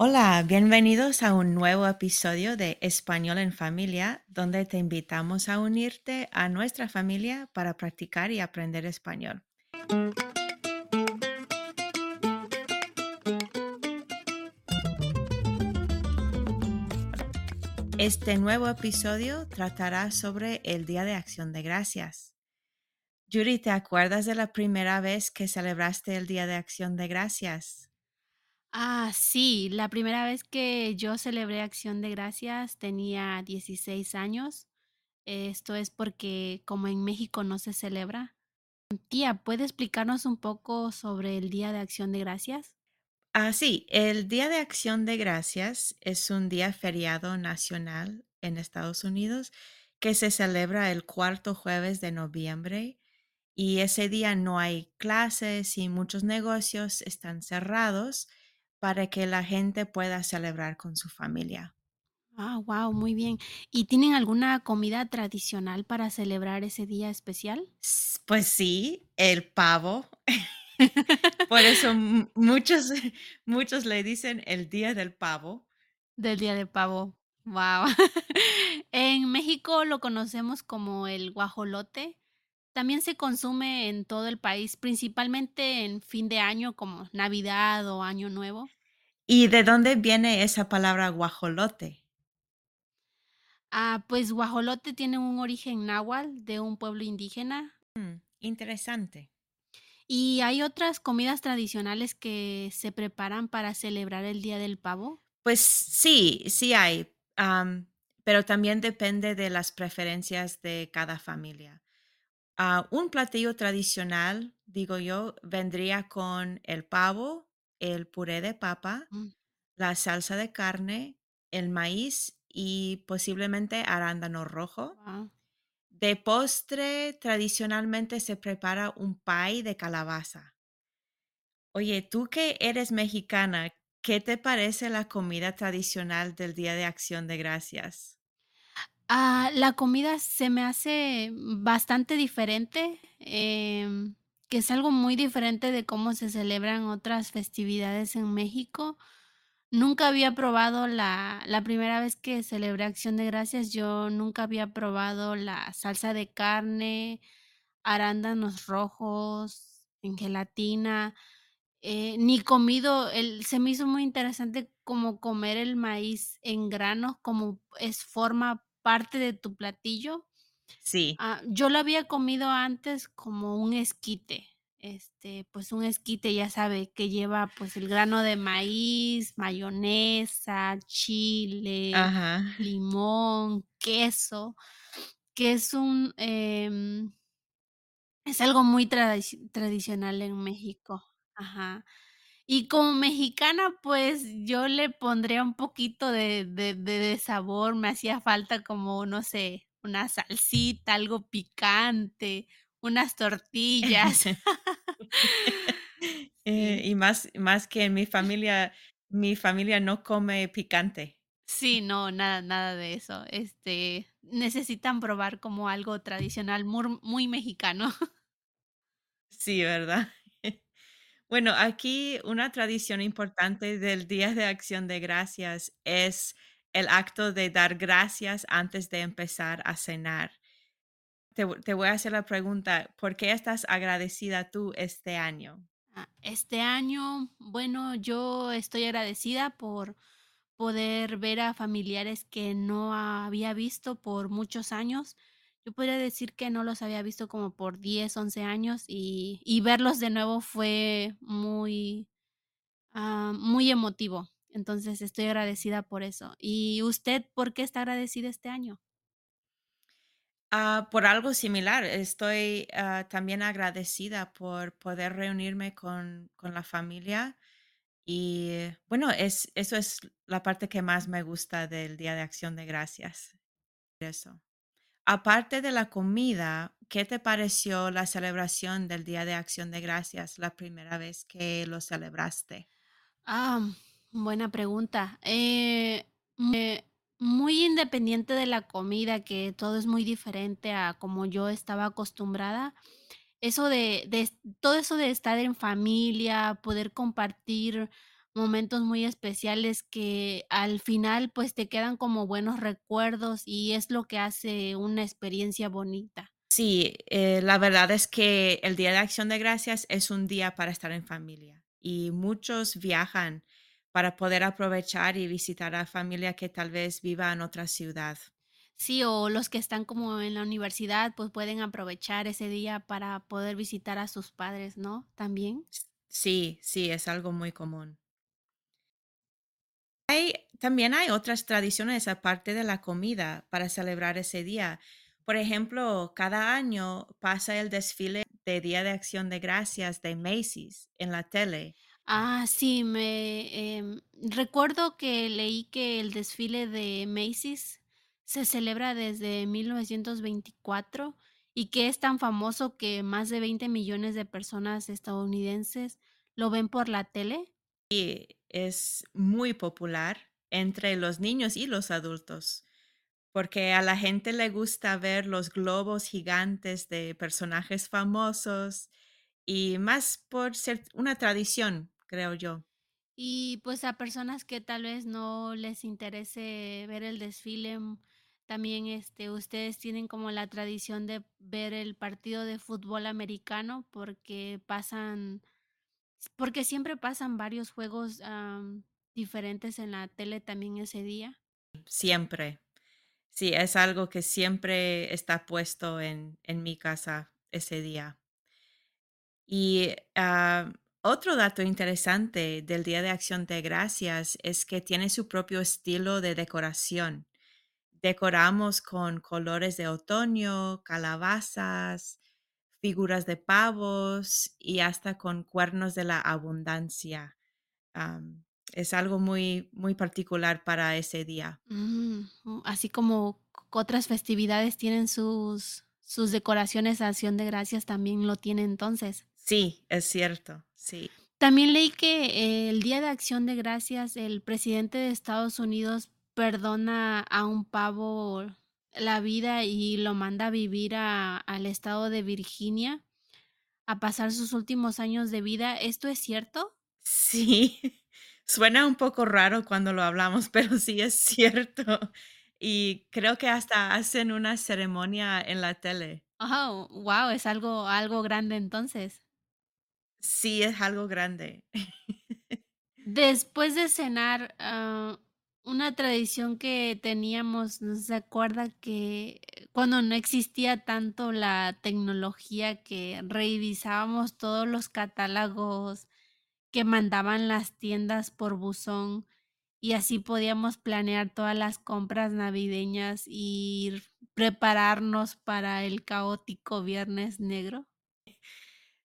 Hola, bienvenidos a un nuevo episodio de Español en Familia, donde te invitamos a unirte a nuestra familia para practicar y aprender español. Este nuevo episodio tratará sobre el Día de Acción de Gracias. Yuri, ¿te acuerdas de la primera vez que celebraste el Día de Acción de Gracias? Ah, sí, la primera vez que yo celebré Acción de Gracias tenía 16 años. Esto es porque como en México no se celebra. Tía, ¿puede explicarnos un poco sobre el Día de Acción de Gracias? Ah, sí, el Día de Acción de Gracias es un día feriado nacional en Estados Unidos que se celebra el cuarto jueves de noviembre y ese día no hay clases y muchos negocios están cerrados para que la gente pueda celebrar con su familia. Ah, wow, muy bien. ¿Y tienen alguna comida tradicional para celebrar ese día especial? Pues sí, el pavo. Por eso muchos, muchos le dicen el Día del Pavo. Del Día de Pavo. Wow. En México lo conocemos como el guajolote. También se consume en todo el país, principalmente en fin de año, como Navidad o Año Nuevo. ¿Y de dónde viene esa palabra guajolote? Ah, pues guajolote tiene un origen náhuatl de un pueblo indígena. Mm, interesante. Y hay otras comidas tradicionales que se preparan para celebrar el Día del Pavo. Pues sí, sí hay, pero también depende de las preferencias de cada familia. Un platillo tradicional, digo yo, vendría con el pavo, el puré de papa, Mm, la salsa de carne, el maíz y posiblemente arándano rojo. De postre, tradicionalmente se prepara un pie de calabaza. Oye, tú que eres mexicana, ¿qué te parece la comida tradicional del Día de Acción de Gracias? Ah, la comida se me hace bastante diferente, em, que es algo muy diferente de cómo se celebran otras festividades en México. Nunca había probado la la primera vez que celebré Acción de Gracias, yo nunca había probado la salsa de carne, arándanos rojos en gelatina, eh, ni comido el se me hizo muy interesante como comer el maíz en granos, como es forma parte de tu platillo. Sí, Ah, yo lo había comido antes como un esquite, este, pues, un esquite, ya sabe, que lleva, pues, el grano de maíz, mayonesa, chile, ajá. limón, queso, que es un, em, es algo muy tradici tradicional en México. Ajá. Y como mexicana, pues, yo le pondría un poquito de de de de sabor, me hacía falta como, no sé, una salsita, algo picante, unas tortillas. Eh, y más más que en mi familia, mi familia no come picante. Sí, no, nada nada de eso, este, necesitan probar como algo tradicional, mur muy mexicano. Sí, ¿verdad? Bueno, aquí una tradición importante del Día de Acción de Gracias es el acto de dar gracias antes de empezar a cenar. Te, te voy a hacer la pregunta, ¿por qué estás agradecida tú este año? Ah, este año, bueno, yo estoy agradecida por poder ver a familiares que no había visto por muchos años. Yo podría decir que no los había visto como por 10, 11 años y, y verlos de nuevo fue muy, ah, muy emotivo. Entonces estoy agradecida por eso. ¿Y usted por qué está agradecida este año? Ah, por algo similar, estoy ah, también agradecida por poder reunirme con, con la familia y bueno, es, eso es la parte que más me gusta del Día de Acción de Gracias. Eso. Aparte de la comida, ¿qué te pareció la celebración del Día de Acción de Gracias la primera vez que lo celebraste? Ah, buena pregunta. Eh, muy independiente de la comida, que todo es muy diferente a como yo estaba acostumbrada. Eso de, todo eso de estar en familia, poder compartir momentos muy especiales que al final, pues, te quedan como buenos recuerdos y es lo que hace una experiencia bonita. Sí, eh, la verdad es que el Día de Acción de Gracias es un día para estar en familia y muchos viajan para poder aprovechar y visitar a familia que tal vez viva en otra ciudad. Sí, o los que están como en la universidad, pues, pueden aprovechar ese día para poder visitar a sus padres, ¿no? También. Sí, sí, es algo muy común. Hay, también hay otras tradiciones aparte de la comida para celebrar ese día. Por ejemplo, cada año pasa el desfile de Día de Acción de Gracias de Macy's en la tele. Ah, sí, me, em, recuerdo que leí que el desfile de Macy's se celebra desde 1924 y que es tan famoso que más de 20 millones de personas estadounidenses lo ven por la tele. Y es muy popular entre los niños y los adultos, porque a la gente le gusta ver los globos gigantes de personajes famosos y más por ser una tradición, creo yo. Y pues a personas que tal vez no les interese ver el desfile, mm, también este, ustedes tienen como la tradición de ver el partido de fútbol americano porque pasan Porque siempre pasan varios juegos, diferentes en la tele también ese día. Siempre. Sí, es algo que siempre está puesto en, en mi casa ese día. Y ah, otro dato interesante del Día de Acción de Gracias es que tiene su propio estilo de decoración. Decoramos con colores de otoño, calabazas, figuras de pavos y hasta con cuernos de la abundancia. Es algo muy, muy particular para ese día. Mm, así como otras festividades tienen sus sus decoraciones a acción de gracias, también lo tiene entonces. Sí, es cierto, sí. También leí que el Día de Acción de Gracias, el presidente de Estados Unidos perdona a un pavo la vida y lo manda a vivir a al estado de Virginia a pasar sus últimos años de vida, ¿esto es cierto? Sí, suena un poco raro cuando lo hablamos, pero sí es cierto. Y creo que hasta hacen una ceremonia en la tele. Oh, guau, es algo algo grande entonces. Sí, es algo grande. Después de cenar, ah, una tradición que teníamos, ¿no se acuerda que cuando no existía tanto la tecnología que revisábamos todos los catálogos que mandaban las tiendas por buzón y así podíamos planear todas las compras navideñas y prepararnos para el caótico Viernes Negro?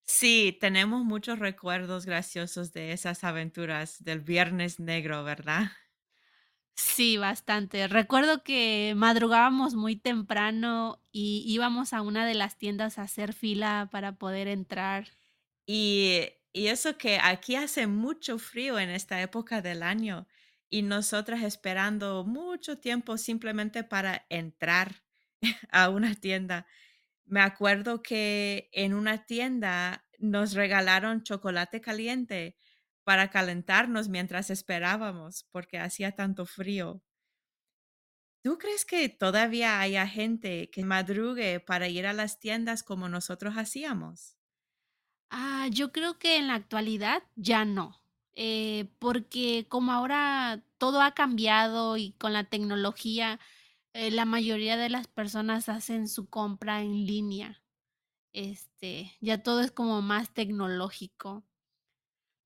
Sí, tenemos muchos recuerdos graciosos de esas aventuras del Viernes Negro, ¿verdad? Sí, bastante. Recuerdo que madrugábamos muy temprano y íbamos a una de las tiendas a hacer fila para poder entrar. Y y eso que aquí hace mucho frío en esta época del año, y nosotras esperando mucho tiempo simplemente para entrar a una tienda. Me acuerdo que en una tienda nos regalaron chocolate caliente para calentarnos mientras esperábamos, porque hacía tanto frío. ¿Tú crees que todavía haya gente que madrugue para ir a las tiendas como nosotros hacíamos? Ah, yo creo que en la actualidad ya no, eh, porque como ahora todo ha cambiado y con la tecnología, eh, la mayoría de las personas hacen su compra en línea, este, ya todo es como más tecnológico.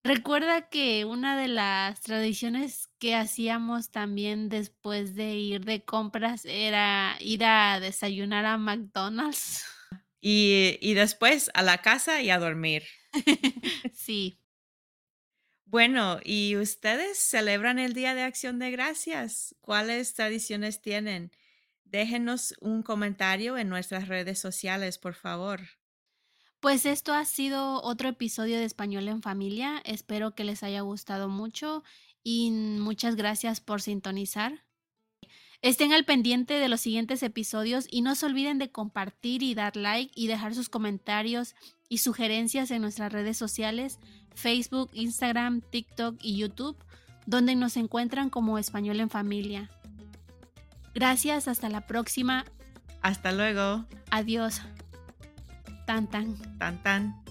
Recuerda que una de las tradiciones que hacíamos también después de ir de compras era ir a desayunar a McDonald's. Y y después a la casa y a dormir. Sí. Bueno, ¿y ustedes celebran el Día de Acción de Gracias? ¿Cuáles tradiciones tienen? Déjenos un comentario en nuestras redes sociales, por favor. Pues esto ha sido otro episodio de Español en Familia. Espero que les haya gustado mucho y muchas gracias por sintonizar. Estén al pendiente de los siguientes episodios y no se olviden de compartir y dar like y dejar sus comentarios y sugerencias en nuestras redes sociales, Facebook, Instagram, TikTok y YouTube, donde nos encuentran como Español en Familia. Gracias, hasta la próxima. Hasta luego. Adiós. Tan tan. Tan tan.